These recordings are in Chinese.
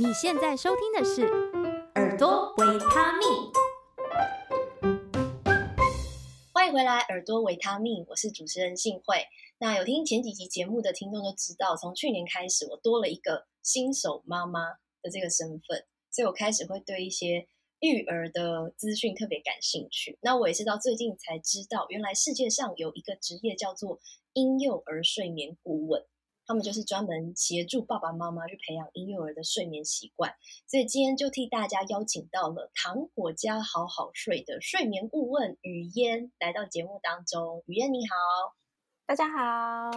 你现在收听的是《耳朵维他命》，欢迎回来，《耳朵维他命》，我是主持人幸慧。那有听前几集节目的听众都知道，从去年开始，我多了一个新手妈妈的这个身份，所以我开始会对一些育儿的资讯特别感兴趣。那我也是到最近才知道，原来世界上有一个职业叫做婴幼儿睡眠顾问。他们就是专门协助爸爸妈妈去培养婴幼儿的睡眠习惯，所以今天就替大家邀请到了糖果家好好睡的睡眠顾问雨嫣来到节目当中。雨嫣你好，大家好。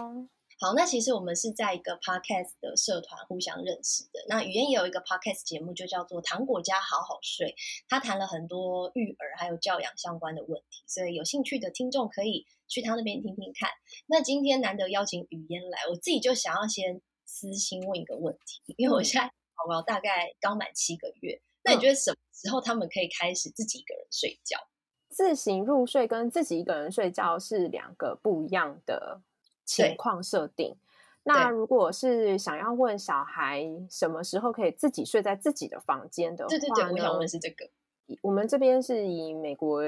好，那其实我们是在一个 podcast 的社团互相认识的。那语嫣也有一个 podcast 节目，就叫做《糖果家好好睡》，他谈了很多育儿还有教养相关的问题，所以有兴趣的听众可以去他那边听听看。那今天难得邀请语嫣来，我自己就想要先私心问一个问题，因为我现在宝宝大概刚满七个月，那你觉得什么时候他们可以开始自己一个人睡觉？自行入睡跟自己一个人睡觉是两个不一样的。情况设定，那如果是想要问小孩什么时候可以自己睡在自己的房间的话，对对对，我想问是这个。我们这边是以美国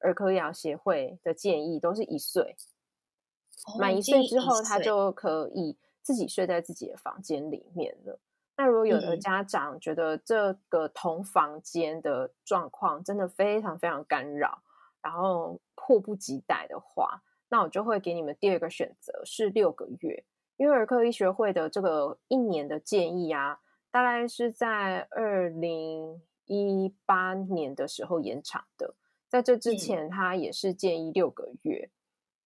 儿科医疗协会的建议，都是一岁，哦、满一岁之后，他就可以自己睡在自己的房间里面了。那如果有的家长觉得这个同房间的状况真的非常非常干扰，然后迫不及待的话，那我就会给你们第二个选择是六个月，因为儿科医学会的这个一年的建议啊，大概是在二零一八年的时候延长的，在这之前他也是建议六个月，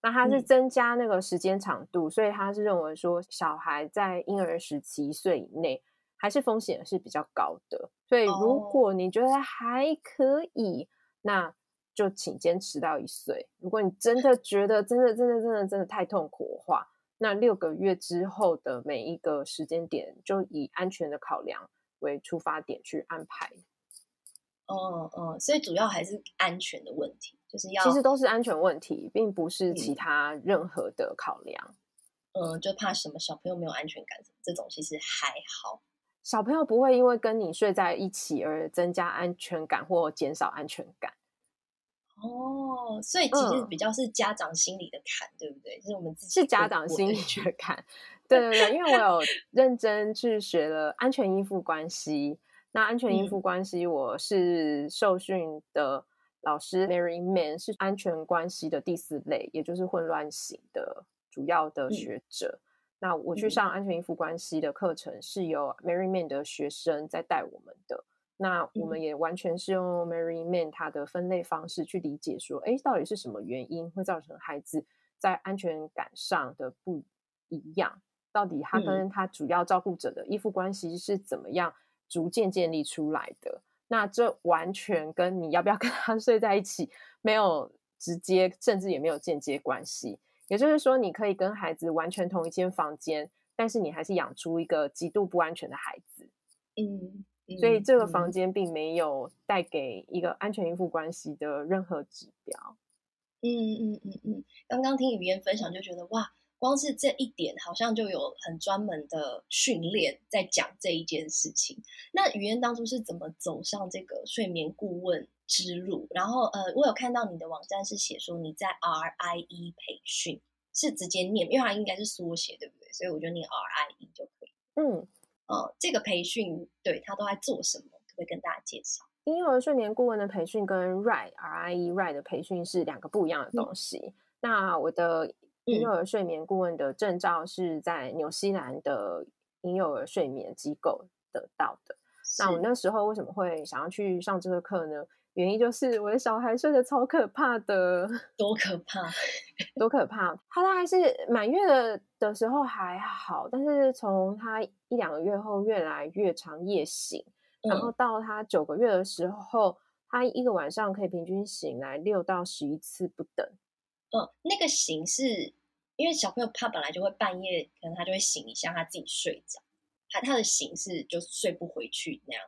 那他是增加那个时间长度，所以他是认为说小孩在婴儿时期一岁以内还是风险是比较高的，所以如果你觉得还可以，那。就请坚持到一岁。如果你真的觉得真的真的真的真的太痛苦的话，那六个月之后的每一个时间点，就以安全的考量为出发点去安排。嗯嗯，所以主要还是安全的问题，就是要其实都是安全问题，并不是其他任何的考量。嗯，就怕什么小朋友没有安全感，这种其实还好。小朋友不会因为跟你睡在一起而增加安全感或减少安全感。哦，所以其实比较是家长心里的坎，嗯、对不对？就是我们自己是家长心里的坎，对对对。因为我有认真去学了安全依附关系，那安全依附关系，我是受训的老师 Mary Man 是安全关系的第四类，也就是混乱型的主要的学者。嗯、那我去上安全依附关系的课程，是由 Mary Man 的学生在带我们的。那我们也完全是用 Mary Man 他的分类方式去理解说，哎，到底是什么原因会造成孩子在安全感上的不一样？到底他跟他主要照顾者的依附关系是怎么样逐渐建立出来的？那这完全跟你要不要跟他 睡在一起没有直接，甚至也没有间接关系。也就是说，你可以跟孩子完全同一间房间，但是你还是养出一个极度不安全的孩子。嗯。所以这个房间并没有带给一个安全依附关系的任何指标。嗯嗯嗯嗯，刚刚听语言分享就觉得哇，光是这一点好像就有很专门的训练在讲这一件事情。那语嫣当初是怎么走上这个睡眠顾问之路？然后呃，我有看到你的网站是写说你在 RIE 培训，是直接念，因为它应该是缩写，对不对？所以我觉得念 RIE 就可以。嗯。呃，这个培训对他都在做什么？可不可以跟大家介绍？婴幼儿睡眠顾问的培训跟 RIE RIE RIE 的培训是两个不一样的东西。嗯、那我的婴幼儿睡眠顾问的证照是在纽西兰的婴幼儿睡眠机构得到的。那我那时候为什么会想要去上这个课呢？原因就是我的小孩睡得超可怕的，多可怕，多可怕！他大概是满月的的时候还好，但是从他一两个月后越来越长夜醒，嗯、然后到他九个月的时候，他一个晚上可以平均醒来六到十一次不等。嗯，那个醒是因为小朋友他本来就会半夜，可能他就会醒一下，他自己睡着，他他的醒是就睡不回去那样。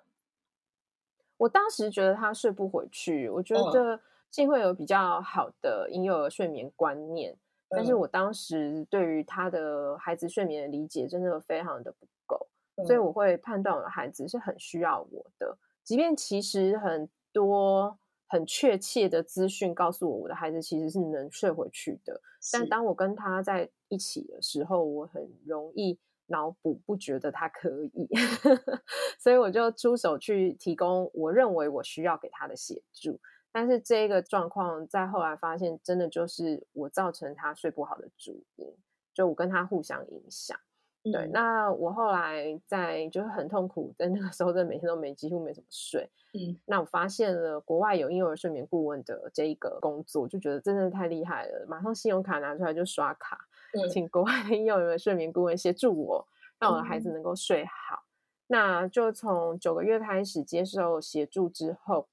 我当时觉得他睡不回去，我觉得幸会有比较好的婴幼儿睡眠观念，嗯、但是我当时对于他的孩子睡眠的理解真的非常的不够，所以我会判断我的孩子是很需要我的，即便其实很多很确切的资讯告诉我，我的孩子其实是能睡回去的。但当我跟他在一起的时候，我很容易脑补，不觉得他可以，所以我就出手去提供我认为我需要给他的协助。但是这个状况在后来发现，真的就是我造成他睡不好的主因，就我跟他互相影响。对，嗯、那我后来在就是很痛苦，在那个时候，真的每天都没几乎没怎么睡。嗯，那我发现了国外有婴幼儿睡眠顾问的这一个工作，就觉得真的太厉害了，马上信用卡拿出来就刷卡，嗯、请国外的婴幼儿睡眠顾问协助我，让我的孩子能够睡好。嗯、那就从九个月开始接受协助之后，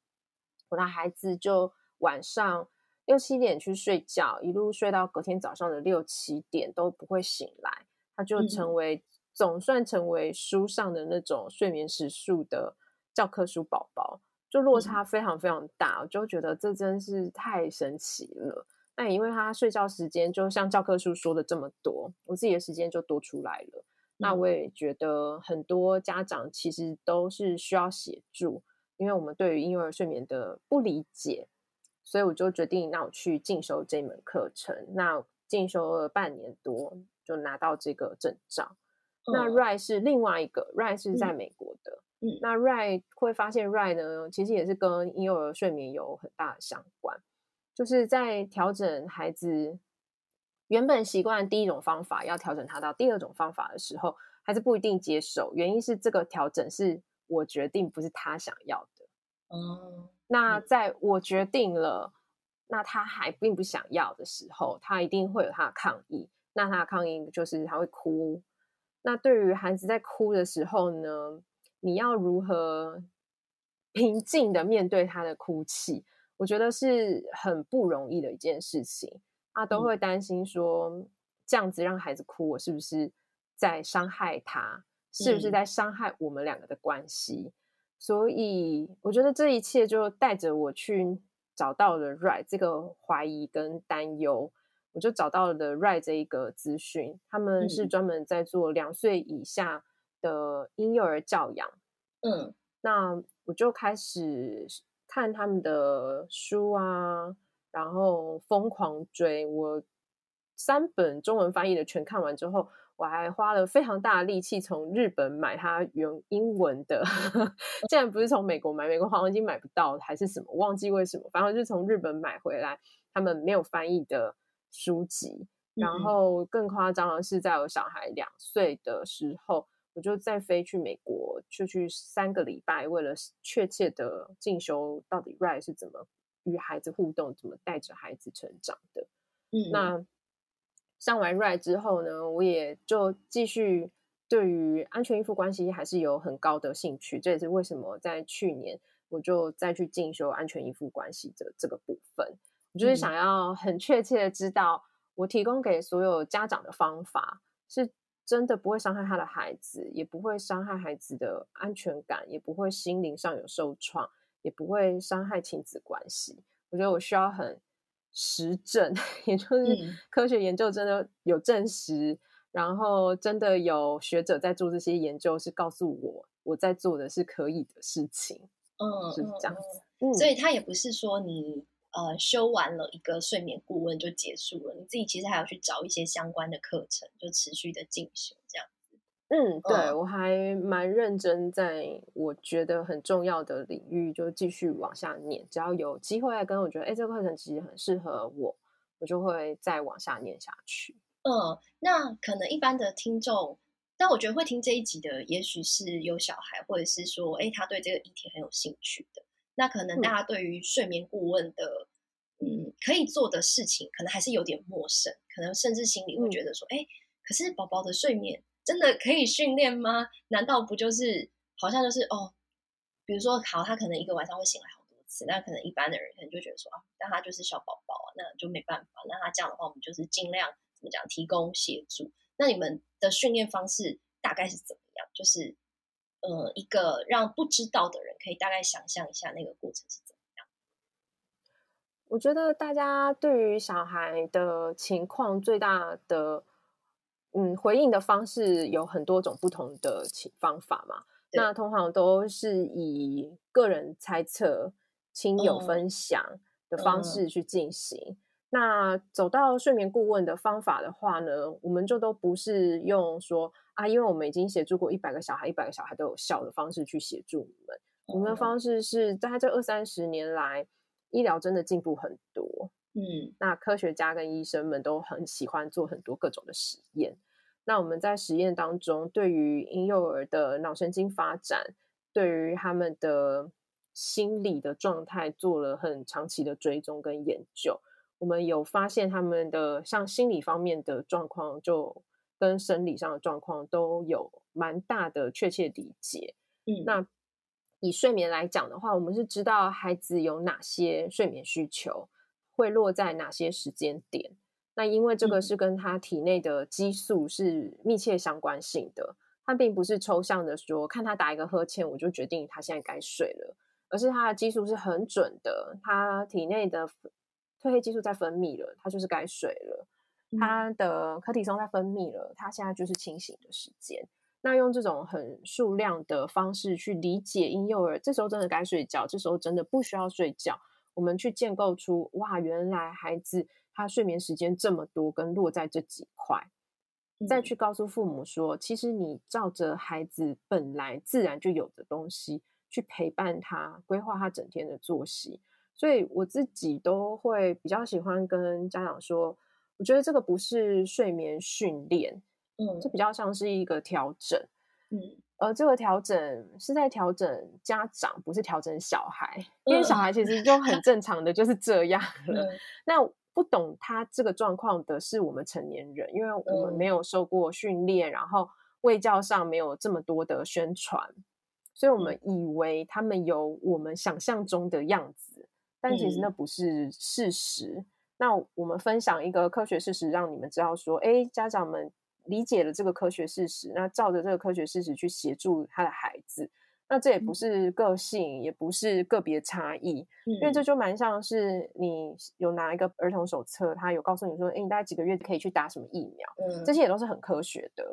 我的孩子就晚上六七点去睡觉，一路睡到隔天早上的六七点都不会醒来。他就成为、嗯、总算成为书上的那种睡眠时数的教科书宝宝，就落差非常非常大，我就觉得这真是太神奇了。那也因为他睡觉时间就像教科书说的这么多，我自己的时间就多出来了。那我也觉得很多家长其实都是需要协助，因为我们对于婴幼儿睡眠的不理解，所以我就决定那我去进修这门课程。那进修了半年多。就拿到这个证照。那 Rai 是另外一个、嗯、Rai 是在美国的。嗯，那 Rai 会发现 Rai 呢，其实也是跟婴幼儿睡眠有很大的相关。就是在调整孩子原本习惯第一种方法，要调整他到第二种方法的时候，孩子不一定接受。原因是这个调整是我决定，不是他想要的。哦，那在我决定了，那他还并不想要的时候，他一定会有他的抗议。那他的抗议就是他会哭。那对于孩子在哭的时候呢，你要如何平静的面对他的哭泣？我觉得是很不容易的一件事情。他都会担心说，这样子让孩子哭，我是不是在伤害他？是不是在伤害我们两个的关系？所以我觉得这一切就带着我去找到了 Right 这个怀疑跟担忧。我就找到了的 Rai 这一个资讯，他们是专门在做两岁以下的婴幼儿教养。嗯，那我就开始看他们的书啊，然后疯狂追。我三本中文翻译的全看完之后，我还花了非常大的力气从日本买它原英文的。竟然不是从美国买，美国好像已经买不到还是什么，忘记为什么。反正就是从日本买回来，他们没有翻译的。书籍，然后更夸张的是，在我小孩两岁的时候，我就再飞去美国，就去三个礼拜，为了确切的进修，到底 Rai 是怎么与孩子互动，怎么带着孩子成长的。嗯，那上完 Rai 之后呢，我也就继续对于安全依附关系还是有很高的兴趣，这也是为什么在去年我就再去进修安全依附关系的这个部分。我就是想要很确切的知道，我提供给所有家长的方法是真的不会伤害他的孩子，也不会伤害孩子的安全感，也不会心灵上有受创，也不会伤害亲子关系。我觉得我需要很实证，也就是科学研究真的有证实，嗯、然后真的有学者在做这些研究，是告诉我我在做的是可以的事情。嗯，是这样子。嗯，所以他也不是说你。呃，修完了一个睡眠顾问就结束了。你自己其实还要去找一些相关的课程，就持续的进修这样子。嗯，对，嗯、我还蛮认真，在我觉得很重要的领域就继续往下念。只要有机会来跟我觉得，哎，这个课程其实很适合我，我就会再往下念下去。嗯，那可能一般的听众，但我觉得会听这一集的，也许是有小孩，或者是说，哎，他对这个议题很有兴趣的。那可能大家对于睡眠顾问的，嗯，嗯，可以做的事情，可能还是有点陌生，可能甚至心里会觉得说，哎、嗯，可是宝宝的睡眠真的可以训练吗？难道不就是好像就是哦，比如说好，他可能一个晚上会醒来好多次，那可能一般的人可能就觉得说啊，但他就是小宝宝啊，那就没办法，那他这样的话，我们就是尽量怎么讲，提供协助。那你们的训练方式大概是怎么样？就是。呃，一个让不知道的人可以大概想象一下那个过程是怎么样。我觉得大家对于小孩的情况最大的嗯，回应的方式有很多种不同的方法嘛。那通常都是以个人猜测、亲友分享的方式去进行。那走到睡眠顾问的方法的话呢，我们就都不是用说啊，因为我们已经协助过一百个小孩，一百个小孩都有效的方式去协助你们。我们的方式是在这二三十年来，医疗真的进步很多。嗯，那科学家跟医生们都很喜欢做很多各种的实验。那我们在实验当中，对于婴幼儿的脑神经发展，对于他们的心理的状态，做了很长期的追踪跟研究。我们有发现他们的像心理方面的状况，就跟生理上的状况都有蛮大的确切理解。嗯，那以睡眠来讲的话，我们是知道孩子有哪些睡眠需求，会落在哪些时间点。那因为这个是跟他体内的激素是密切相关性的，它并不是抽象的说，看他打一个呵欠，我就决定他现在该睡了，而是他的激素是很准的，他体内的褪黑激素在分泌了，它就是该睡了，它的可体松在分泌了，它现在就是清醒的时间。那用这种很数量的方式去理解婴幼儿，这时候真的该睡觉，这时候真的不需要睡觉，我们去建构出哇，原来孩子。他睡眠时间这么多，跟落在这几块，再去告诉父母说，其实你照着孩子本来自然就有的东西去陪伴他，规划他整天的作息。所以我自己都会比较喜欢跟家长说，我觉得这个不是睡眠训练，嗯，这比较像是一个调整，嗯，而这个调整是在调整家长，不是调整小孩，因为小孩。其实就很正常的就是这样 了。嗯、那不懂他这个状况的是我们成年人，因为我们没有受过训练，嗯、然后卫教上没有这么多的宣传，所以我们以为他们有我们想象中的样子，但其实那不是事实。嗯、那我们分享一个科学事实，让你们知道说，哎，家长们理解了这个科学事实，那照着这个科学事实去协助他的孩子。那这也不是个性，嗯、也不是个别差异，嗯、因为这就蛮像是你有拿一个儿童手册，他有告诉你说，哎，你大概几个月可以去打什么疫苗，嗯、这些也都是很科学的，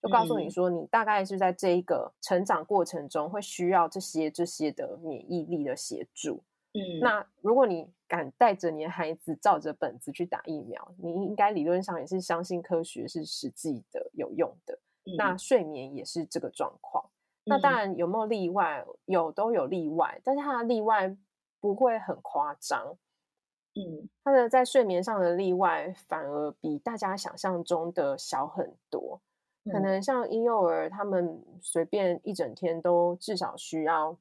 就告诉你说，你大概是在这一个成长过程中会需要这些这些的免疫力的协助。嗯，那如果你敢带着你的孩子照着本子去打疫苗，你应该理论上也是相信科学是实际的有用的。嗯、那睡眠也是这个状况。那当然有没有例外？有，都有例外，但是它的例外不会很夸张。嗯，他的在睡眠上的例外反而比大家想象中的小很多。可能像婴幼儿，他们随便一整天都至少需要，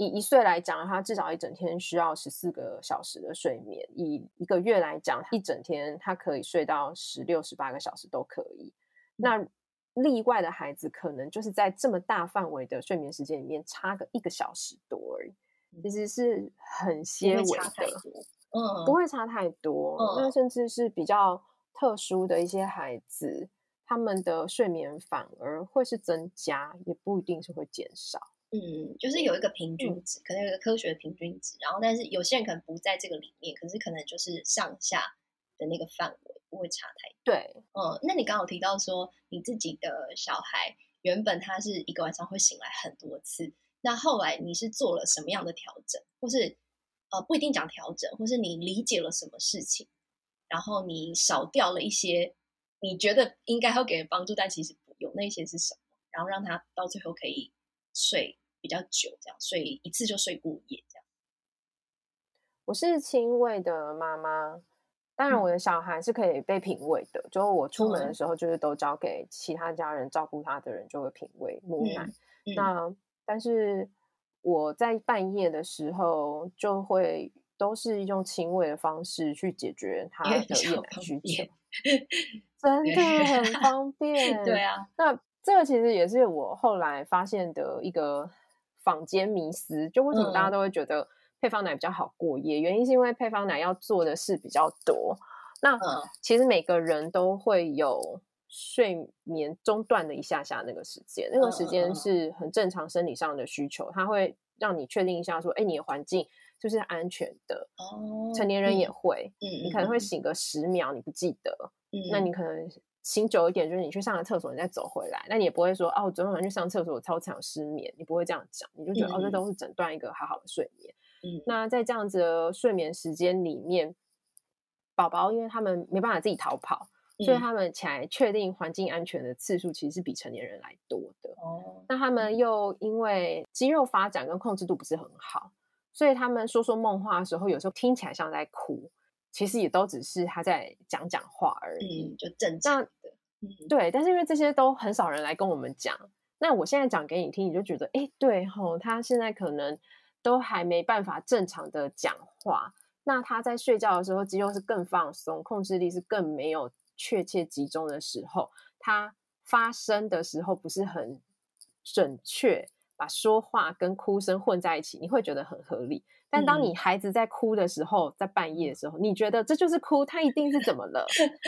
以一岁来讲，他至少一整天需要十四个小时的睡眠；以一个月来讲，一整天他可以睡到十六、十八个小时都可以。那例外的孩子可能就是在这么大范围的睡眠时间里面差个一个小时多而已，其实是很些微的，嗯，不会差太多。那、嗯、甚至是比较特殊的一些孩子，他们的睡眠反而会是增加，也不一定是会减少。嗯，就是有一个平均值，嗯、可能有一个科学的平均值，然后但是有些人可能不在这个里面，可是可能就是上下的那个范围。不会差太多。对，嗯，那你刚刚有提到说你自己的小孩原本他是一个晚上会醒来很多次，那后来你是做了什么样的调整，或是呃不一定讲调整，或是你理解了什么事情，然后你少掉了一些你觉得应该会给人帮助，但其实不用，那些是什么？然后让他到最后可以睡比较久，这样睡一次就睡过夜这样。我是亲喂的妈妈。当然，我的小孩是可以被品喂的。就我出门的时候，就是都交给其他家人照顾他的人，就会品喂母奶。那但是我在半夜的时候，就会都是用亲喂的方式去解决他的夜奶需求，真的很方便。对啊，那这个其实也是我后来发现的一个坊间迷思，就为什么大家都会觉得。配方奶比较好过夜，原因是因为配方奶要做的事比较多。那其实每个人都会有睡眠中断的一下下那个时间，那个时间是很正常生理上的需求，它会让你确定一下说，哎，你的环境就是安全的。哦，成年人也会，嗯，你可能会醒个十秒，你不记得，嗯，那你可能醒久一点，就是你去上个厕所，你再走回来，那你也不会说哦，我昨天晚上去上厕所，我超常失眠，你不会这样讲，你就觉得、嗯、哦，这都是诊断一个好好的睡眠。嗯，那在这样子的睡眠时间里面，宝宝因为他们没办法自己逃跑，嗯、所以他们起来确定环境安全的次数其实是比成年人来多的。哦，那他们又因为肌肉发展跟控制度不是很好，所以他们说说梦话的时候，有时候听起来像在哭。其实也都只是他在讲讲话而已，嗯，就正常的，嗯，对。但是因为这些都很少人来跟我们讲，那我现在讲给你听，你就觉得，哎，对吼，他现在可能都还没办法正常的讲话。那他在睡觉的时候，肌肉是更放松，控制力是更没有确切集中的时候，他发声的时候不是很准确，把说话跟哭声混在一起，你会觉得很合理。但当你孩子在哭的时候，在半夜的时候，你觉得这就是哭，他一定是怎么了？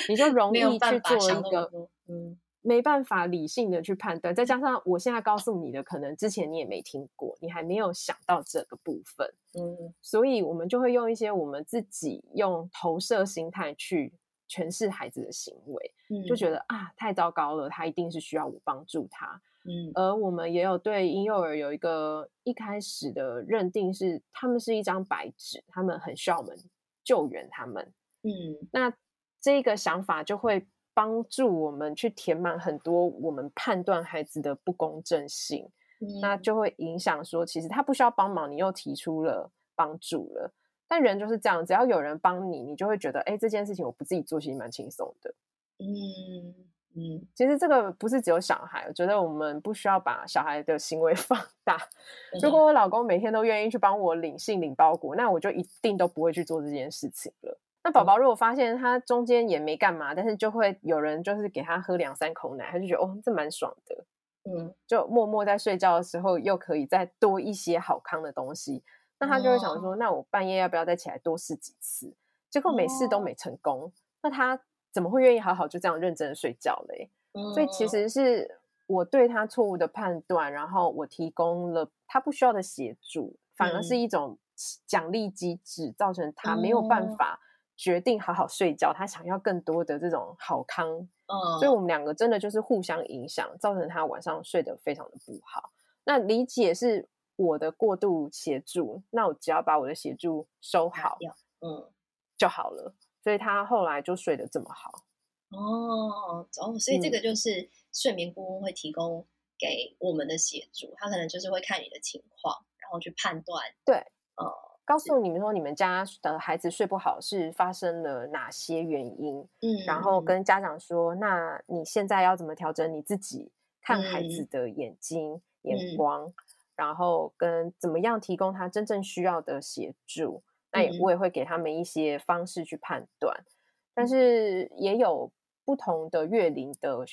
你就 容易去做一个嗯，没办法理性的去判断。再加上我现在告诉你的，可能之前你也没听过，你还没有想到这个部分，嗯，所以我们就会用一些我们自己用投射心态去诠释孩子的行为，就觉得啊，太糟糕了，他一定是需要我帮助他。嗯，而我们也有对婴幼儿有一个一开始的认定是，他们是一张白纸，他们很需要我们救援他们。嗯，那这个想法就会帮助我们去填满很多我们判断孩子的不公正性。嗯，那就会影响说，其实他不需要帮忙，你又提出了帮助了。但人就是这样，只要有人帮你，你就会觉得，哎，这件事情我不自己做，其实蛮轻松的。嗯。嗯，其实这个不是只有小孩，我觉得我们不需要把小孩的行为 放大。如果我老公每天都愿意去帮我领信、领包裹，那我就一定都不会去做这件事情了。那宝宝如果发现他中间也没干嘛，但是就会有人就是给他喝两三口奶，他就觉得哦，这蛮爽的。嗯，就默默在睡觉的时候又可以再多一些好康的东西，那他就会想说，那我半夜要不要再起来多试几次？结果每次都没成功，那他。怎么会愿意好好就这样认真的睡觉嘞？嗯，所以其实是我对他错误的判断，然后我提供了他不需要的协助，反而是一种奖励机制，造成他没有办法决定好好睡觉，他想要更多的这种好康。嗯，所以我们两个真的就是互相影响，造成他晚上睡得非常的不好。那理解是我的过度协助，那我只要把我的协助收好，嗯，就好了。所以他后来就睡得这么好。哦，哦，所以这个就是睡眠顾问会提供给我们的协助，他可能就是会看你的情况，然后去判断，对，呃，告诉你们说你们家的孩子睡不好是发生了哪些原因，嗯，然后跟家长说，那你现在要怎么调整你自己看孩子的眼睛、嗯、眼光，然后跟怎么样提供他真正需要的协助。那也我也会给他们一些方式去判断，但是也有不同的月龄的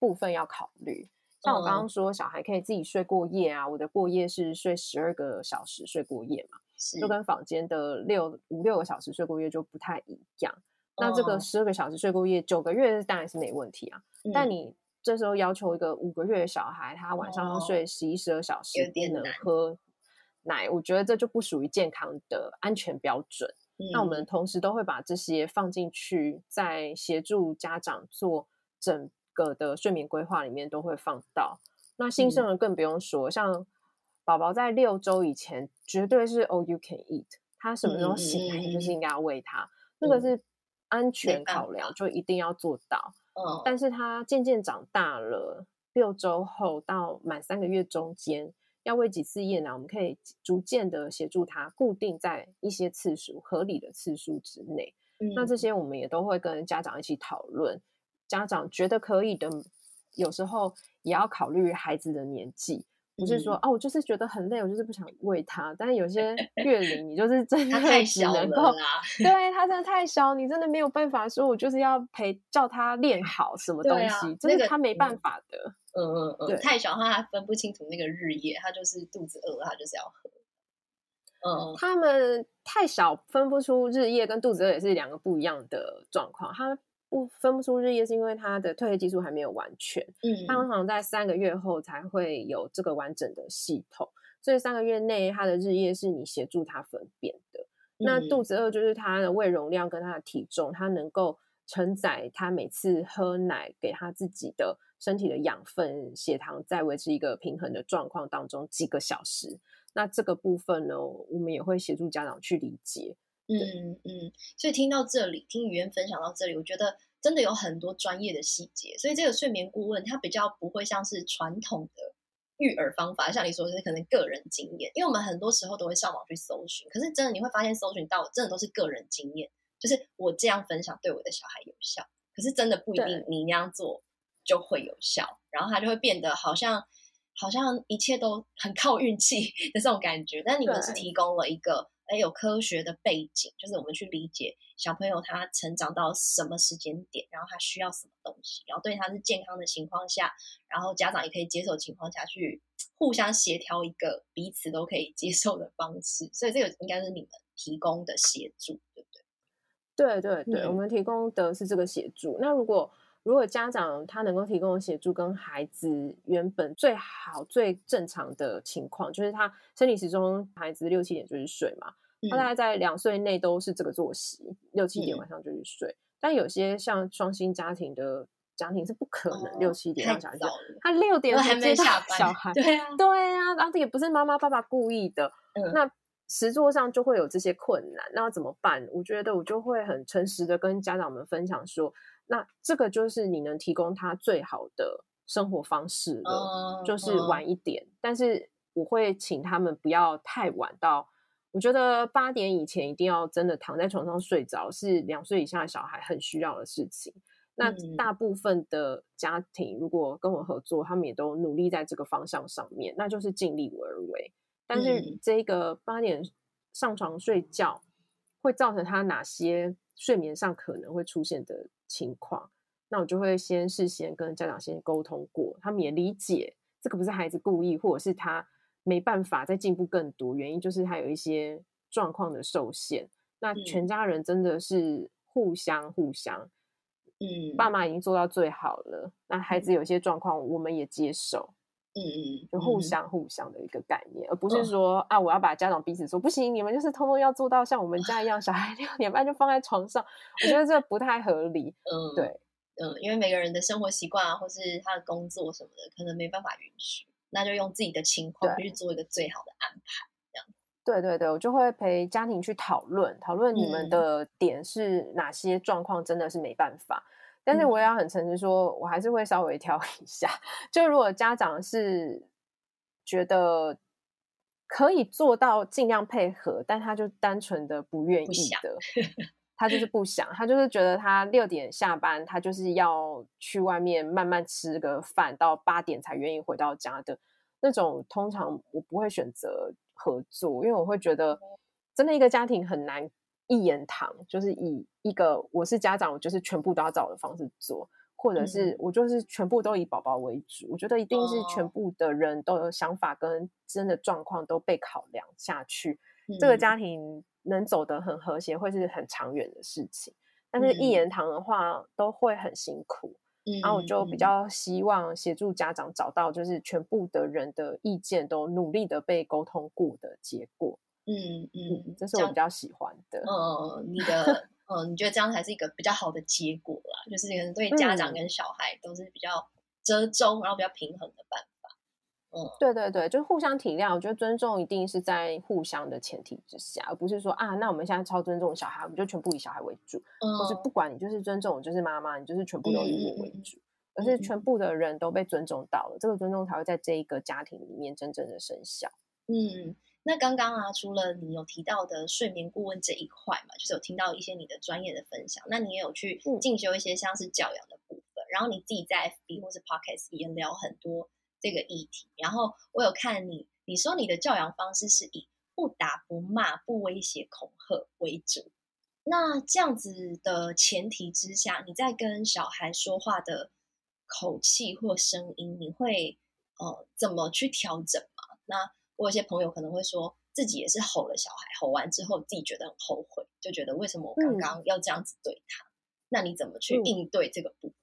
部分要考虑。像我刚刚说，小孩可以自己睡过夜啊，我的过夜是睡十二个小时睡过夜嘛，就跟房间的六五六个小时睡过夜就不太一样。那这个十二个小时睡过夜，九个月当然是没问题啊。但你这时候要求一个五个月的小孩，他晚上要睡十一十二小时，不能喝。奶，我觉得这就不属于健康的安全标准。嗯。那我们同时都会把这些放进去，在协助家长做整个的睡眠规划里面都会放到。那新生儿更不用说，嗯、像宝宝在六周以前绝对是 all you can eat，他什么时候醒来就是应该要喂他，嗯，那个是安全考量，就一定要做到。嗯，但是他渐渐长大了，六周后到满三个月中间。要喂几次夜奶，我们可以逐渐的协助他固定在一些次数合理的次数之内。嗯。那这些我们也都会跟家长一起讨论。家长觉得可以的，有时候也要考虑孩子的年纪，不是说、嗯、哦，我就是觉得很累，我就是不想喂它。但是有些 月龄，你就是真的只能够，对它真的太小，你真的没有办法说，我就是要陪叫它练好什么东西，这、啊、是他没办法的。嗯嗯嗯嗯，太小的话，他分不清楚那个日夜，它就是肚子饿了，他就是要喝。嗯，他们太小分不出日夜跟肚子饿也是两个不一样的状况。他不分不出日夜，是因为他的褪黑激素还没有完全。嗯，他通常在三个月后才会有这个完整的系统，所以三个月内他的日夜是你协助他分辨的。嗯。那肚子饿就是他的胃容量跟他的体重，他能够承载他每次喝奶给他自己的身体的养分，血糖在维持一个平衡的状况当中几个小时。那这个部分呢，我们也会协助家长去理解。嗯嗯，所以听到这里，听语言分享到这里，我觉得真的有很多专业的细节。所以这个睡眠顾问他比较不会像是传统的育儿方法，像你说的是可能个人经验，因为我们很多时候都会上网去搜寻，可是真的你会发现搜寻到真的都是个人经验，就是我这样分享对我的小孩有效，可是真的不一定你那样做就会有效，然后他就会变得好像。好像一切都很靠运气的这种感觉，但你们是提供了一个哎有科学的背景，就是我们去理解小朋友他成长到什么时间点，然后他需要什么东西，然后对他是健康的情况下，然后家长也可以接受的情况下去互相协调一个彼此都可以接受的方式，所以这个应该是你们提供的协助，对不对？对对对，嗯、我们提供的是这个协助。那如果如果家长他能够提供的协助跟孩子原本最好最正常的情况，就是他生理时钟孩子六七点就是睡嘛，嗯、他大概在两岁内都是这个作息，六七点晚上就去睡。嗯、但有些像双薪家庭的家庭是不可能六七点让小孩睡，他六点还没下 班，小孩对啊对啊，然后这也不是妈妈爸爸故意的，嗯、那实作上就会有这些困难，那要怎么办？我觉得我就会很诚实的跟家长们分享说。那这个就是你能提供他最好的生活方式了，uh, 就是晚一点。Uh, 但是我会请他们不要太晚到，我觉得八点以前一定要真的躺在床上睡着，是两岁以下的小孩很需要的事情。那大部分的家庭如果跟我合作，他们也都努力在这个方向上面，那就是尽力而为。但是这个八点上床睡觉会造成他哪些睡眠上可能会出现的情况，那我就会先事先跟家长先沟通过，他们也理解这个不是孩子故意，或者是他没办法再进步更多，原因就是他有一些状况的受限。那全家人真的是互相互相，嗯，爸妈已经做到最好了，那孩子有些状况我们也接受。嗯嗯，就互相互相的一个概念，嗯、而不是说啊，我要把家长逼死，说不行，你们就是通通要做到像我们家一样，小孩六点半就放在床上，我觉得这不太合理。嗯，对，嗯，因为每个人的生活习惯啊，或是他的工作什么的，可能没办法允许，那就用自己的情况去做一个最好的安排，这样。对对对，我就会陪家庭去讨论，讨论你们的点是哪些状况，真的是没办法。但是我也要很诚实说，我还是会稍微挑 一下。就如果家长是觉得可以做到尽量配合，但他就单纯的不愿意的，他就是不想，他就是觉得他六点下班，他就是要去外面慢慢吃个饭，到八点才愿意回到家的那种。通常我不会选择合作，因为我会觉得真的一个家庭很难。一言堂就是以一个我是家长，我就是全部都要照我的方式做，或者是我就是全部都以宝宝为主。嗯、我觉得一定是全部的人都有想法跟真的状况都被考量下去，嗯、这个家庭能走得很和谐，会是很长远的事情。但是一言堂的话，都会很辛苦。嗯、然后我就比较希望协助家长找到，就是全部的人的意见都努力的被沟通过的结果。嗯嗯，这是我比较喜欢的。嗯，你的嗯，你觉得这样才是一个比较好的结果啦？就是可能对家长跟小孩都是比较折中，嗯、然后比较平衡的办法。嗯，对对对，就是互相体谅。我觉得尊重一定是在互相的前提之下，而不是说啊，那我们现在超尊重小孩，我们就全部以小孩为主，嗯、或是不管你就是尊重我，就是妈妈，你就是全部都以我为主，嗯、而是全部的人都被尊重到了，嗯、这个尊重才会在这一个家庭里面真正的生效。嗯。那刚刚啊，除了你有提到的睡眠顾问这一块嘛，就是有听到一些你的专业的分享，那你也有去进修一些像是教养的部分，嗯、然后你自己在 FB 或是 Podcast 也聊很多这个议题。然后我有看你，你说你的教养方式是以不打不骂不威胁恐吓为主。那这样子的前提之下，你在跟小孩说话的口气或声音，你会呃怎么去调整吗？那我有些朋友可能会说自己也是吼了小孩，吼完之后自己觉得很后悔，就觉得为什么我刚刚要这样子对他？嗯、那你怎么去应对这个部分？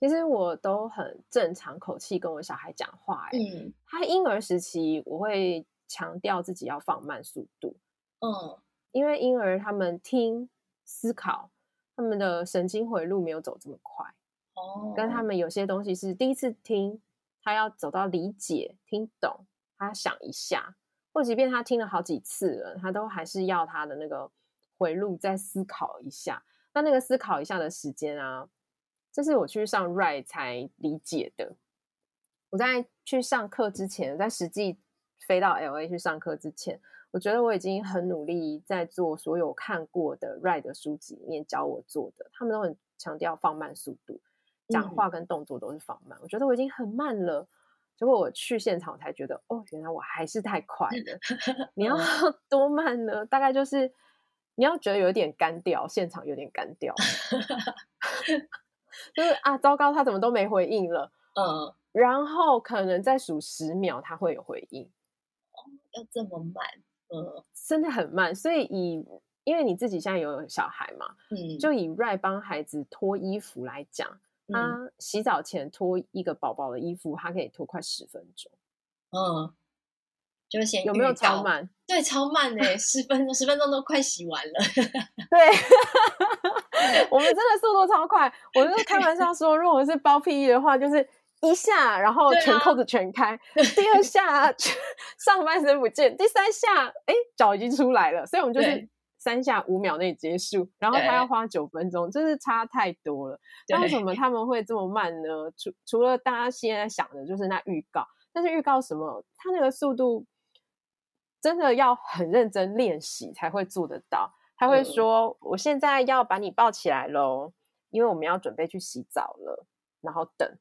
其实我都很正常口气跟我小孩讲话，嗯，他婴儿时期我会强调自己要放慢速度，嗯，因为婴儿他们听、思考，他们的神经回路没有走这么快。哦，跟他们有些东西是第一次听，他要走到理解、听懂，他想一下，或即便他听了好几次了，他都还是要他的那个回路再思考一下。那那个思考一下的时间啊，这是我去上 Ride 才理解的。我在去上课之前，在实际飞到 LA 去上课之前，我觉得我已经很努力在做所有看过的 Ride 的书籍里面教我做的，他们都很强调放慢速度。讲话跟动作都是放慢，嗯，我觉得我已经很慢了。结果我去现场才觉得，哦，原来我还是太快了。你要 多慢呢？大概就是你要觉得有点干掉，现场有点干掉，就是啊，糟糕，他怎么都没回应了？嗯，然后可能再数十秒，他会有回应。哦，要这么慢？嗯，真的很慢。所以以因为你自己现在有小孩嘛，嗯，就以 Ride 帮孩子脱衣服来讲。他洗澡前脱一个宝宝的衣服，他可以脱快十分钟。嗯，就先有没有超慢？对，超慢哎，十分钟，十分钟都快洗完了。对，我们真的速度超快。我就开玩笑说，如果是包屁衣的话，就是一下，然后全扣子全开；啊、第二下 上半身不见；第三下，哎，脚已经出来了。所以我们就是。三下五秒内结束，然后他要花九分钟，真是差太多了。那为什么他们会这么慢呢？除除了大家现在想的就是那预告，但是预告什么？他那个速度真的要很认真练习才会做得到。他会说：“嗯、我现在要把你抱起来喽，因为我们要准备去洗澡了。”然后等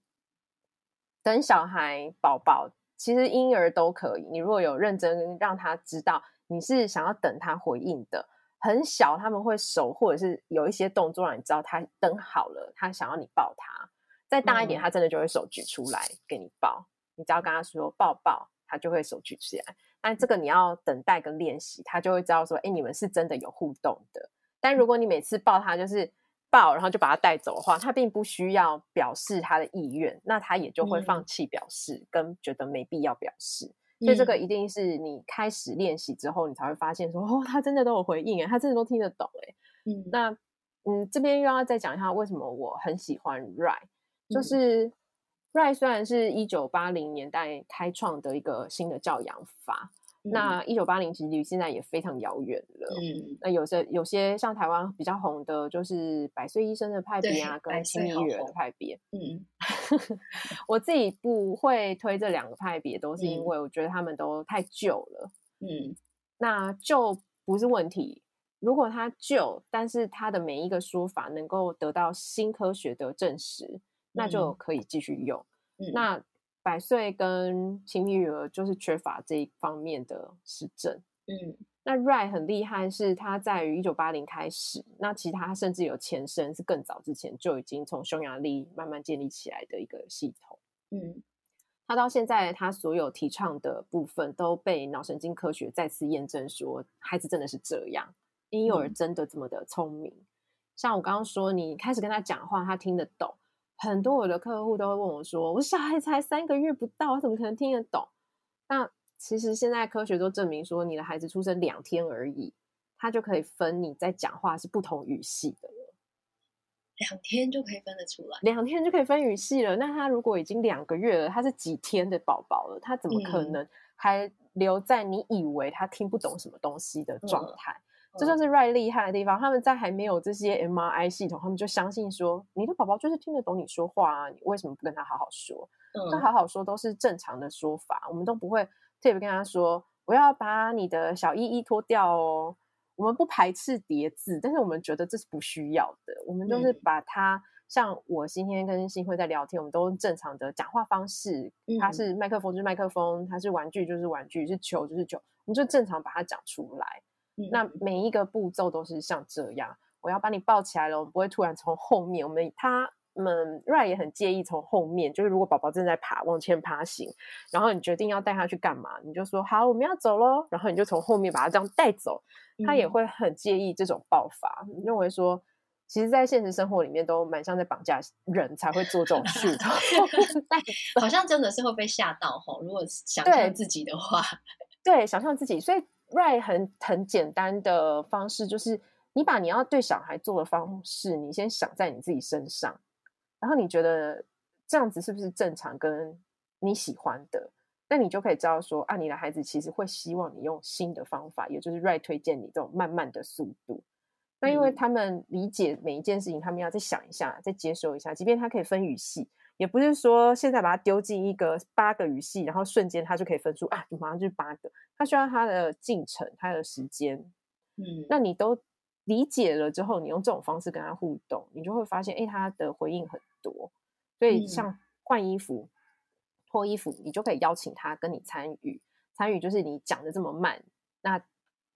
等小孩宝宝，其实婴儿都可以。你如果有认真让他知道你是想要等他回应的。很小，他们会手或者是有一些动作让你知道他等好了，他想要你抱他。再大一点，他真的就会手举出来给你抱。嗯、你只要跟他说抱抱，他就会手举起来。但这个你要等待跟练习，他就会知道说，哎，你们是真的有互动的。但如果你每次抱他就是抱，然后就把他带走的话，他并不需要表示他的意愿，那他也就会放弃表示，嗯、跟觉得没必要表示。所以这个一定是你开始练习之后，你才会发现说，哦，他真的都有回应诶，他真的都听得懂诶。嗯，那嗯，这边又要再讲一下为什么我很喜欢 Ride，就是 Ride 虽然是一九八零年代开创的一个新的教养法。那一九八零其实离现在也非常遥远了。嗯，那有些有些像台湾比较红的，就是百岁医生的派别啊，跟亲密育儿的派别。嗯，我自己不会推这两个派别，都是因为我觉得他们都太旧了。嗯，那旧不是问题，如果他旧，但是他的每一个说法能够得到新科学的证实，那就可以继续用。嗯，那。百岁跟亲密育儿就是缺乏这一方面的实证。嗯，那 Ride 很厉害，是它在于一九八零开始，那其他甚至有前身是更早之前就已经从匈牙利慢慢建立起来的一个系统。嗯，它到现在，它所有提倡的部分都被脑神经科学再次验证，说孩子真的是这样，婴幼儿真的这么的聪明。嗯，像我刚刚说，你开始跟他讲话，他听得懂。很多我的客户都会问我说：“我小孩才三个月不到，我怎么可能听得懂？”那其实现在科学都证明说，你的孩子出生两天而已，他就可以分你在讲话是不同语系的了。两天就可以分得出来，两天就可以分语系了。那他如果已经两个月了，他是几天的宝宝了，他怎么可能还留在你以为他听不懂什么东西的状态？嗯这就是 Ride 厉害的地方，他们在还没有这些 MRI 系统，他们就相信说，你的宝宝就是听得懂你说话啊，你为什么不跟他好好说？那、嗯、好好说都是正常的说法，我们都不会特别跟他说，我要把你的小衣衣脱掉哦。我们不排斥叠字，但是我们觉得这是不需要的。我们就是把它，嗯、像我今天跟新辉在聊天，我们都正常的讲话方式，它是麦克风就是麦克风，它是玩具就是玩具，是球就是球，我们就正常把它讲出来。那每一个步骤都是像这样，我要把你抱起来了，我们不会突然从后面。我们他们 Ride 也很介意从后面，就是如果宝宝正在爬往前爬行，然后你决定要带他去干嘛，你就说好，我们要走喽，然后你就从后面把他这样带走，他也会很介意这种抱法，嗯、认为说，其实，在现实生活里面都蛮像在绑架人才会做这种事的，好像真的是会被吓到吼。如果想象自己的话，对，对，想象自己，所以。Ride 很很简单的方式，就是你把你要对小孩做的方式，你先想在你自己身上，然后你觉得这样子是不是正常，跟你喜欢的，那你就可以知道说，啊，你的孩子其实会希望你用新的方法，也就是 Wright 推荐你这种慢慢的速度。那因为他们理解每一件事情，他们要再想一下，再接受一下，即便他可以分语系，也不是说现在把它丢进一个八个语系，然后瞬间它就可以分出啊，马上就是八个，它需要它的进程，它的时间。嗯，那你都。理解了之后，你用这种方式跟他互动，你就会发现，哎，他的回应很多。所以像换衣服、脱衣服，你就可以邀请他跟你参与。参与就是你讲的这么慢，那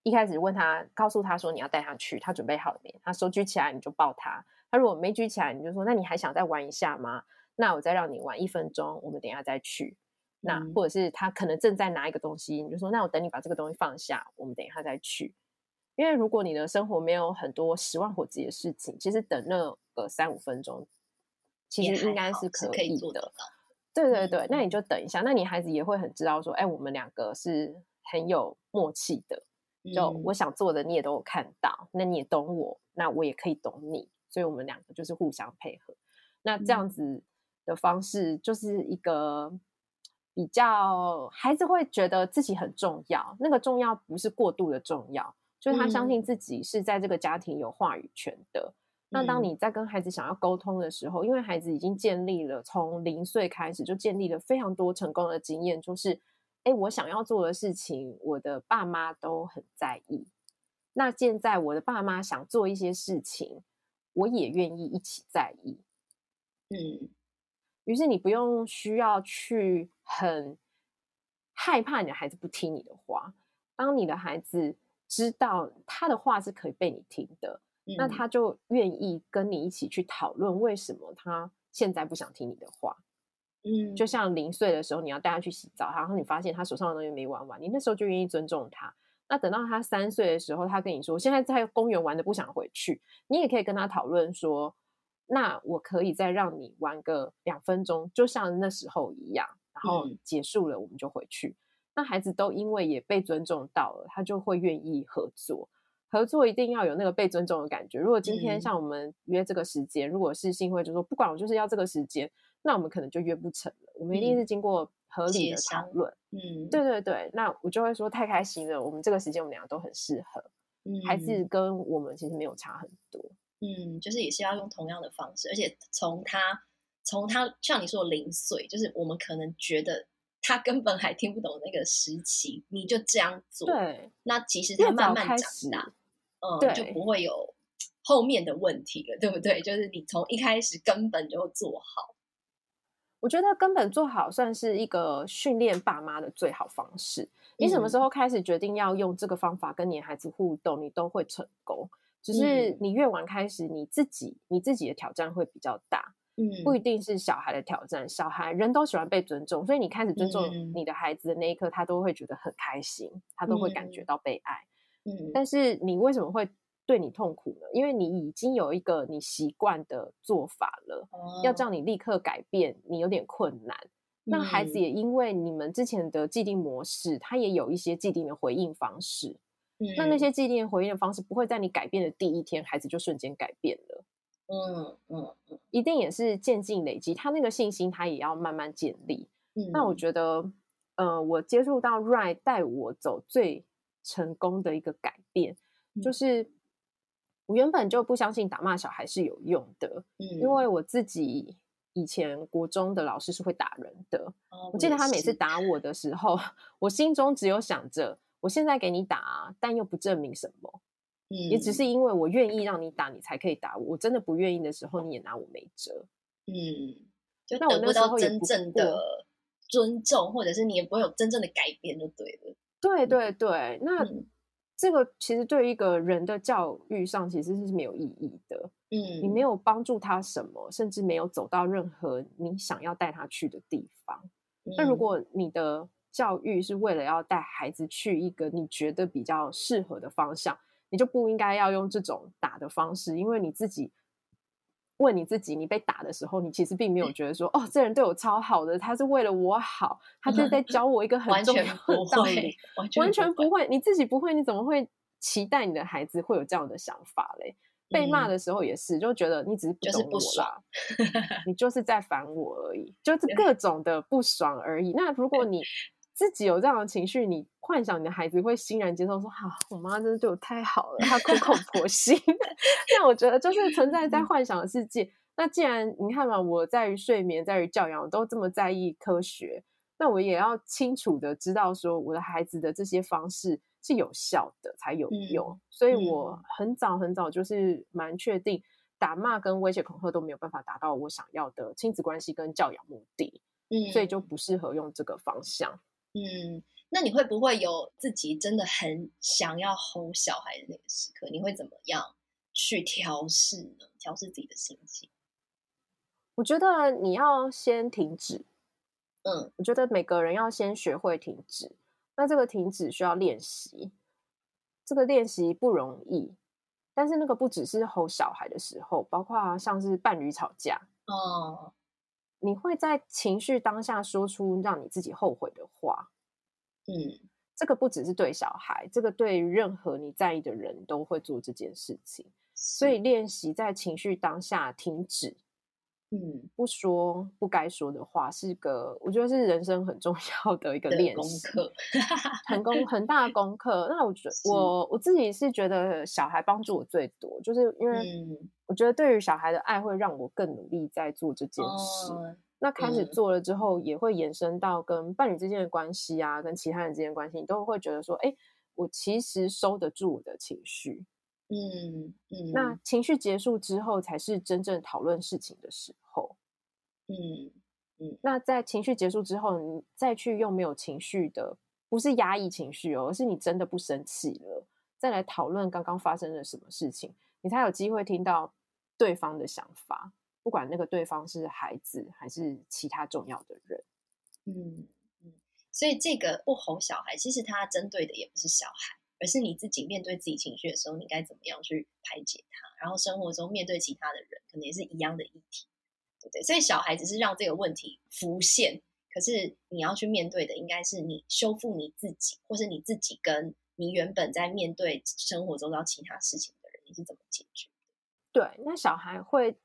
一开始问他，告诉他说你要带他去，他准备好了没？他手举起来你就抱他。他如果没举起来，你就说，那你还想再玩一下吗？那我再让你玩一分钟，我们等一下再去。那或者是他可能正在拿一个东西，你就说，那我等你把这个东西放下，我们等一下再去。因为如果你的生活没有很多十万火急的事情，其实等那个三五分钟，其实应该是可以的。对对对，嗯，那你就等一下，那你孩子也会很知道说，哎，我们两个是很有默契的。就我想做的你也都有看到，那你也懂我，那我也可以懂你，所以我们两个就是互相配合。那这样子的方式就是一个比较，孩子会觉得自己很重要，那个重要不是过度的重要。就是他相信自己是在这个家庭有话语权的。嗯。那当你在跟孩子想要沟通的时候，因为孩子已经建立了从零岁开始就建立了非常多成功的经验，就是，哎，我想要做的事情，我的爸妈都很在意。那现在我的爸妈想做一些事情，我也愿意一起在意。嗯，于是你不用需要去很害怕你的孩子不听你的话。当你的孩子。知道他的话是可以被你听的，嗯，那他就愿意跟你一起去讨论为什么他现在不想听你的话。嗯，就像零岁的时候，你要带他去洗澡，然后你发现他手上的东西没玩完，你那时候就愿意尊重他。那等到他三岁的时候，他跟你说现在在公园玩的不想回去，你也可以跟他讨论说，那我可以再让你玩个两分钟，就像那时候一样，然后结束了我们就回去。嗯那孩子都因为也被尊重到了，他就会愿意合作。合作一定要有那个被尊重的感觉。如果今天像我们约这个时间，嗯、如果是幸会就说不管我就是要这个时间，那我们可能就约不成了。我们一定是经过合理的讨论。嗯，对对对。那我就会说太开心了，我们这个时间我们两个都很适合。嗯，孩子跟我们其实没有差很多。嗯，就是也是要用同样的方式，而且从他从他像你说的零碎，就是我们可能觉得。他根本还听不懂那个时期，你就这样做，对，那其实他慢慢长大，嗯，就不会有后面的问题了，对不对？就是你从一开始根本就做好，我觉得根本做好算是一个训练爸妈的最好方式。你什么时候开始决定要用这个方法跟你孩子互动，你都会成功。只是你越晚开始，你自己你自己的挑战会比较大。嗯，不一定是小孩的挑战。小孩人都喜欢被尊重，所以你开始尊重你的孩子的那一刻，嗯、他都会觉得很开心，他都会感觉到被爱。嗯，但是你为什么会对你痛苦呢？因为你已经有一个你习惯的做法了，哦、要叫你立刻改变，你有点困难。那孩子也因为你们之前的既定模式，他也有一些既定的回应方式。嗯，那那些既定回应的方式不会在你改变的第一天，孩子就瞬间改变了。嗯嗯嗯，一定也是渐进累积，他那个信心他也要慢慢建立。嗯，那我觉得，呃，我接触到 Wright 带我走最成功的一个改变，嗯，就是我原本就不相信打骂小孩是有用的，嗯，因为我自己以前国中的老师是会打人的，哦，我记得他每次打我的时候，我心中只有想着，我现在给你打，但又不证明什么。也只是因为我愿意让你打，你才可以打我。我真的不愿意的时候，你也拿我没辙。嗯，就得不到真正的尊重，或者是你也不会有真正的改变，就对了。对对对，那、嗯、这个其实对于一个人的教育上，其实是没有意义的。嗯，你没有帮助他什么，甚至没有走到任何你想要带他去的地方。那、嗯、如果你的教育是为了要带孩子去一个你觉得比较适合的方向，你就不应该要用这种打的方式，因为你自己问你自己，你被打的时候，你其实并没有觉得说，哦，这人对我超好的，他是为了我好，他就是在教我一个很重要的 道理，完全不会，完全不会，你自己不会，你怎么会期待你的孩子会有这样的想法嘞。被骂的时候也是，就觉得你只是不懂我啦，就 是、你就是在烦我而已，就是各种的不爽而已。那如果你自己有这样的情绪，你幻想你的孩子会欣然接受说，说好，我妈真的对我太好了，她苦口婆心。那我觉得就是存在在幻想的世界。那既然你看嘛，我在于睡眠，在于教养，我都这么在意科学，那我也要清楚的知道说，我的孩子的这些方式是有效的，才有用。嗯、所以我很早很早就是蛮确定，打骂跟威胁恐吓都没有办法达到我想要的亲子关系跟教养目的。嗯，所以就不适合用这个方向。嗯，那你会不会有自己真的很想要吼小孩的那个时刻？你会怎么样去调试呢？调试自己的心情？我觉得你要先停止。嗯，我觉得每个人要先学会停止。那这个停止需要练习，这个练习不容易。但是那个不只是吼小孩的时候，包括像是伴侣吵架。哦。你会在情绪当下说出让你自己后悔的话，嗯，这个不只是对小孩，这个对任何你在意的人都会做这件事情。所以练习在情绪当下停止。嗯，不说不该说的话，是个我觉得是人生很重 要的一个练习，很功很大的功课。那我觉 得我我自己是觉得小孩帮助我最多，就是因为我觉得对于小孩的爱会让我更努力在做这件事。嗯、那开始做了之后，也会延伸到跟伴侣之间的关系啊，跟其他人之间的关系，你都会觉得说，哎，我其实收得住我的情绪。嗯嗯，那情绪结束之后，才是真正讨论事情的时候。嗯嗯，那在情绪结束之后，你再去用没有情绪的，不是压抑情绪哦，而是你真的不生气了，再来讨论刚刚发生了什么事情，你才有机会听到对方的想法，不管那个对方是孩子还是其他重要的人。嗯嗯，所以这个不吼小孩，其实他针对的也不是小孩。而是你自己面对自己情绪的时候，你该怎么样去排解它？然后生活中面对其他的人，可能也是一样的议题，对不对？所以小孩只是让这个问题浮现，可是你要去面对的，应该是你修复你自己，或是你自己跟你原本在面对生活中到其他事情的人，你是怎么解决的？对，那小孩会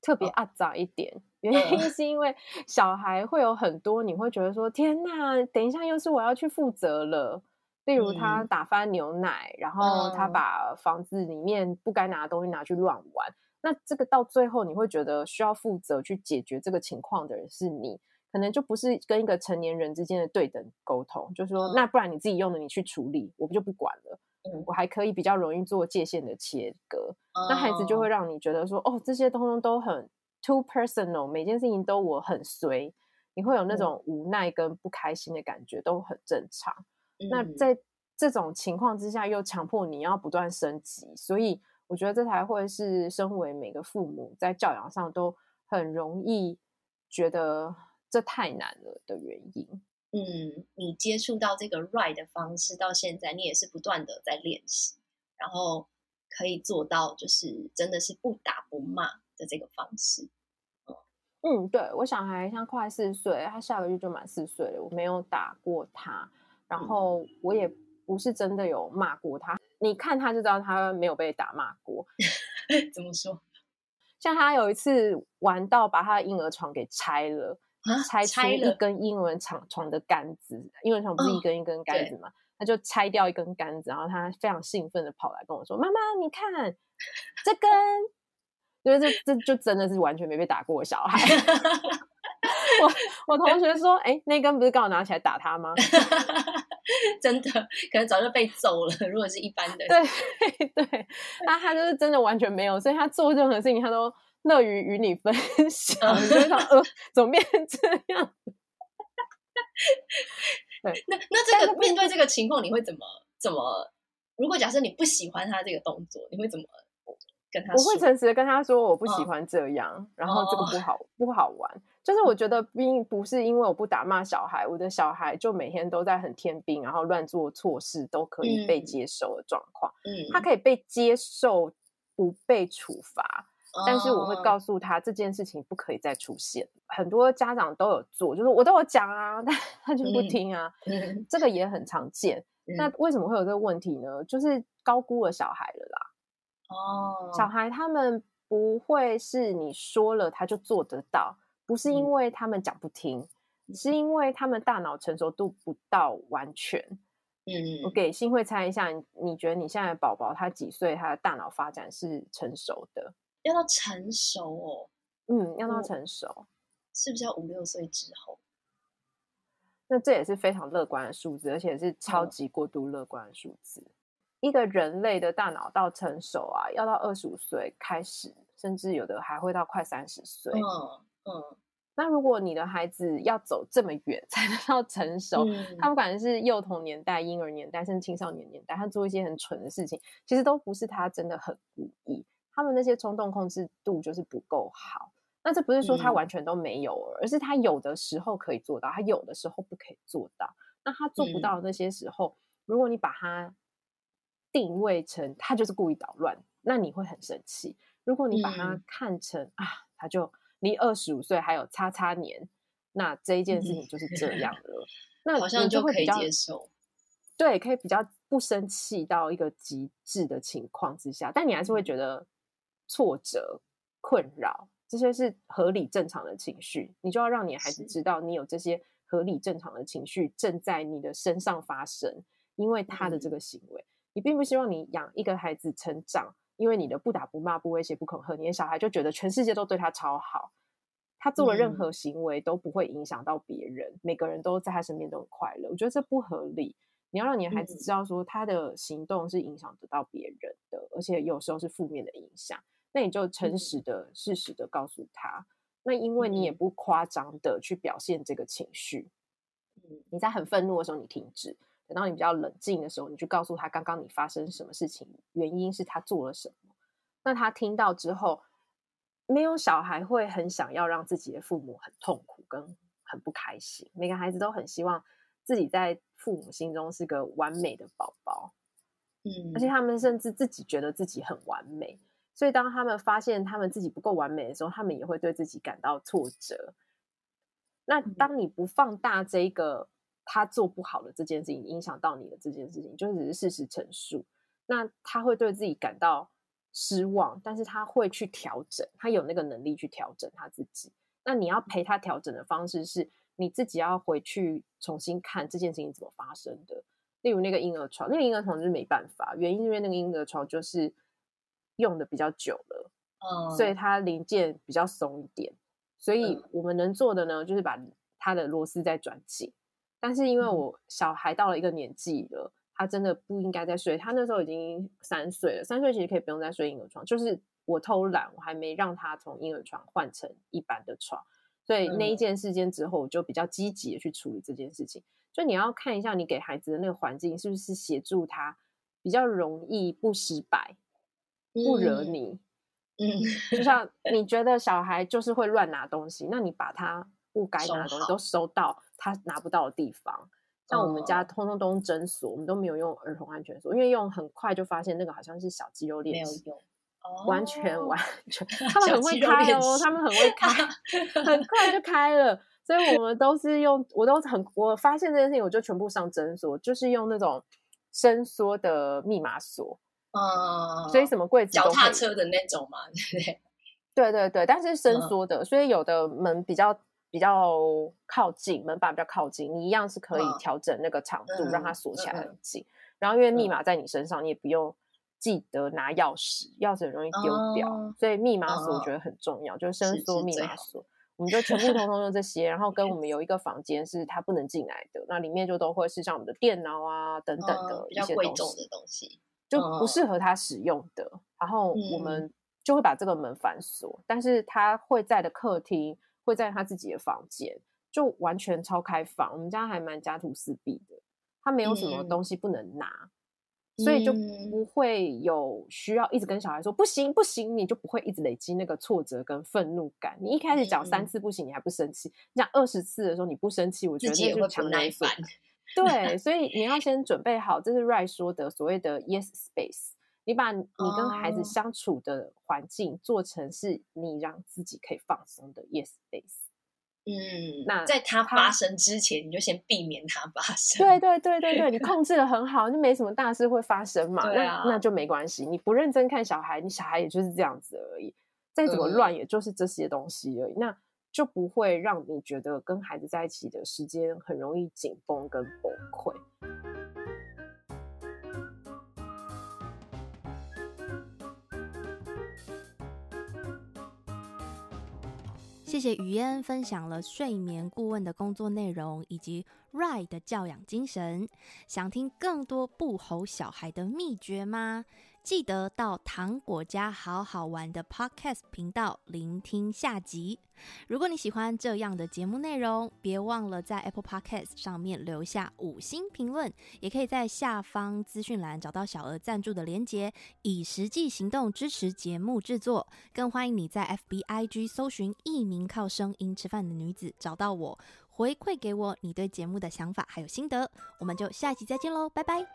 特别阿杂一点，哦、原因是因为小孩会有很多，你会觉得说：“天哪，等一下又是我要去负责了。”例如他打翻牛奶，嗯、然后他把房子里面不该拿的东西拿去乱玩，嗯、那这个到最后你会觉得需要负责去解决这个情况的人是你，可能就不是跟一个成年人之间的对等沟通，就是说、嗯、那不然你自己用的你去处理，我不就不管了，嗯、我还可以比较容易做界限的切割，嗯、那孩子就会让你觉得说哦，这些通通都很 too personal，每件事情都我很随，你会有那种无奈跟不开心的感觉，都很正常。那在这种情况之下，又强迫你要不断升级，所以我觉得这才会是身为每个父母在教养上都很容易觉得这太难了的原因。嗯，你接触到这个 right 的方式到现在，你也是不断的在练习，然后可以做到就是真的是不打不骂的这个方式。嗯，对，我小孩像快四岁，他下个月就满四岁了，我没有打过他。然后我也不是真的有骂过他，你看他就知道他没有被打骂过。怎么说？像他有一次玩到把他的婴儿床给拆了，啊、拆出一根婴儿床床的杆子，婴儿床不是一根一根杆子嘛？哦、他就拆掉一根杆子，然后他非常兴奋的跑来跟我说：“妈妈，你看这根，因为这这就真的是完全没被打过的小孩。” 我我同学说，哎、欸，那根不是刚好拿起来打他吗？真的，可能早就被揍了。如果是一般的，对 对，那他就是真的完全没有，所以他做任何事情他都乐于与你分享。你就想，呃，怎么变成这样？对，那那这个面对这个情况，你会怎么怎么？如果假设你不喜欢他这个动作，你会怎么？我会诚实的跟他说，我不喜欢这样，哦、然后这个不好、哦、不好玩。就是我觉得并不是因为我不打骂小孩，我的小孩就每天都在很天兵，然后乱做错事都可以被接受的状况。嗯，他可以被接受，不被处罚，嗯、但是我会告诉他这件事情不可以再出现。哦、很多家长都有做，就是我都有讲啊，但他就不听啊。嗯、这个也很常见。嗯、那为什么会有这个问题呢？就是高估了小孩了啦。哦，小孩他们不会是你说了他就做得到，不是因为他们讲不听，嗯、是因为他们大脑成熟度不到完全。嗯，我给新会猜一下，你觉得你现在的宝宝他几岁？他的大脑发展是成熟的？要到成熟哦，嗯，要到成熟，是不是要五六岁之后？那这也是非常乐观的数字，而且是超级过度乐观的数字。嗯、一个人类的大脑到成熟啊，要到二十五岁开始，甚至有的还会到快三十岁。嗯嗯。那如果你的孩子要走这么远 才能到成熟，嗯、他不管是幼童年代、婴儿年代，甚至青少年年代，他做一些很蠢的事情，其实都不是他真的很故意，他们那些冲动控制度就是不够好。那这不是说他完全都没有，嗯、而是他有的时候可以做到，他有的时候不可以做到。那他做不到的那些时候，嗯、如果你把他定位成他就是故意捣乱，那你会很生气。如果你把他看成、嗯、啊，他就。离二十五岁还有叉叉年，那这一件事情就是这样了。那好像就可以接受，对，可以比较不生气到一个极致的情况之下，但你还是会觉得挫折、困扰，这些是合理正常的情绪。你就要让你的孩子知道，你有这些合理正常的情绪正在你的身上发生，因为他的这个行为，你并不希望你养一个孩子成长。因为你的不打不骂不威胁不恐吓，你的小孩就觉得全世界都对他超好，他做了任何行为都不会影响到别人，嗯、每个人都在他身边都很快乐。我觉得这不合理。你要让你的孩子知道说他的行动是影响得到别人的，嗯、而且有时候是负面的影响。那你就诚实的、嗯、适时的告诉他。那因为你也不夸张的去表现这个情绪，嗯、你在很愤怒的时候你停止。等到你比较冷静的时候，你去告诉他刚刚你发生什么事情，原因是他做了什么。那他听到之后，没有小孩会很想要让自己的父母很痛苦跟很不开心。每个孩子都很希望自己在父母心中是个完美的宝宝，嗯，而且他们甚至自己觉得自己很完美。所以当他们发现他们自己不够完美的时候，他们也会对自己感到挫折。那当你不放大这个。他做不好的这件事情影响到你的这件事情，就只是事实陈述。那他会对自己感到失望，但是他会去调整，他有那个能力去调整他自己。那你要陪他调整的方式是，你自己要回去重新看这件事情怎么发生的。例如那个婴儿床，那个婴儿床就是没办法，原因是因为那个婴儿床就是用的比较久了，嗯，所以它零件比较松一点。所以我们能做的呢，就是把它的螺丝再转紧。但是因为我小孩到了一个年纪了，他真的不应该再睡。他那时候已经三岁了，三岁其实可以不用再睡婴儿床。就是我偷懒，我还没让他从婴儿床换成一般的床。所以那一件事件之后，我就比较积极的去处理这件事情。就你要看一下你给孩子的那个环境是不是协助他比较容易不失败，不惹你。嗯，就像你觉得小孩就是会乱拿东西，那你把他不该拿的东西都收到。他拿不到的地方，像我们家通通都用针锁，我们都没有用儿童安全锁，因为用很快就发现那个好像是小肌肉链，没有用，完全完。全，他们很会开哦，他们很会开，很快就开了，所以我们都是用，我都很，我发现这件事情，我就全部上针锁，就是用那种伸缩的密码锁，嗯，所以什么柜子，脚踏车的那种嘛，对对？对，但是伸缩的，所以有的门比较。比较靠近门把比较靠近，你一样是可以调整那个长度，让它锁起来很紧。然后因为密码在你身上，嗯、你也不用记得拿钥匙，钥匙很容易丢掉，哦、所以密码锁我觉得很重要，哦、就是伸缩密码锁。我们就全部通通用这些，然后跟我 们有一个房间是它不能进来的，那里面就都会是像我们的电脑啊等等的一些东西，的东西，就不适合他使用的。然后我们就会把这个门反锁，但是他会在的客厅。会在他自己的房间，就完全超开放。我们家还蛮家徒四壁的，他没有什么东西不能拿，嗯、所以就不会有需要一直跟小孩说、嗯、不行不行，你就不会一直累积那个挫折跟愤怒感。你一开始讲三次不行，你还不生气；你讲二十次的时候你不生气，我觉得那就强耐烦。对，所以你要 先准备好，这是 Right 说的所谓的 Yes Space。你把你跟孩子相处的环境做成是你让自己可以放松的 yes space，嗯，那在它发生之前，你就先避免它发生。对对对对对，你控制的很好，就没什么大事会发生嘛。对啊，那那就没关系。你不认真看小孩，你小孩也就是这样子而已。再怎么乱，也就是这些东西而已。嗯、那就不会让你觉得跟孩子在一起的时间很容易紧绷跟崩溃。谢谢于嫣分享了睡眠顾问的工作内容以及 Rai 的教养精神。想听更多不吼小孩的秘诀吗？记得到糖果家好好玩的 Podcast 频道聆听下集。如果你喜欢这样的节目内容，别忘了在 Apple Podcast 上面留下五星评论，也可以在下方资讯栏找到小额赞助的连结，以实际行动支持节目制作。更欢迎你在 FBIG 搜寻“一名靠声音吃饭的女子”，找到我，回馈给我你对节目的想法还有心得。我们就下一集再见喽，拜拜。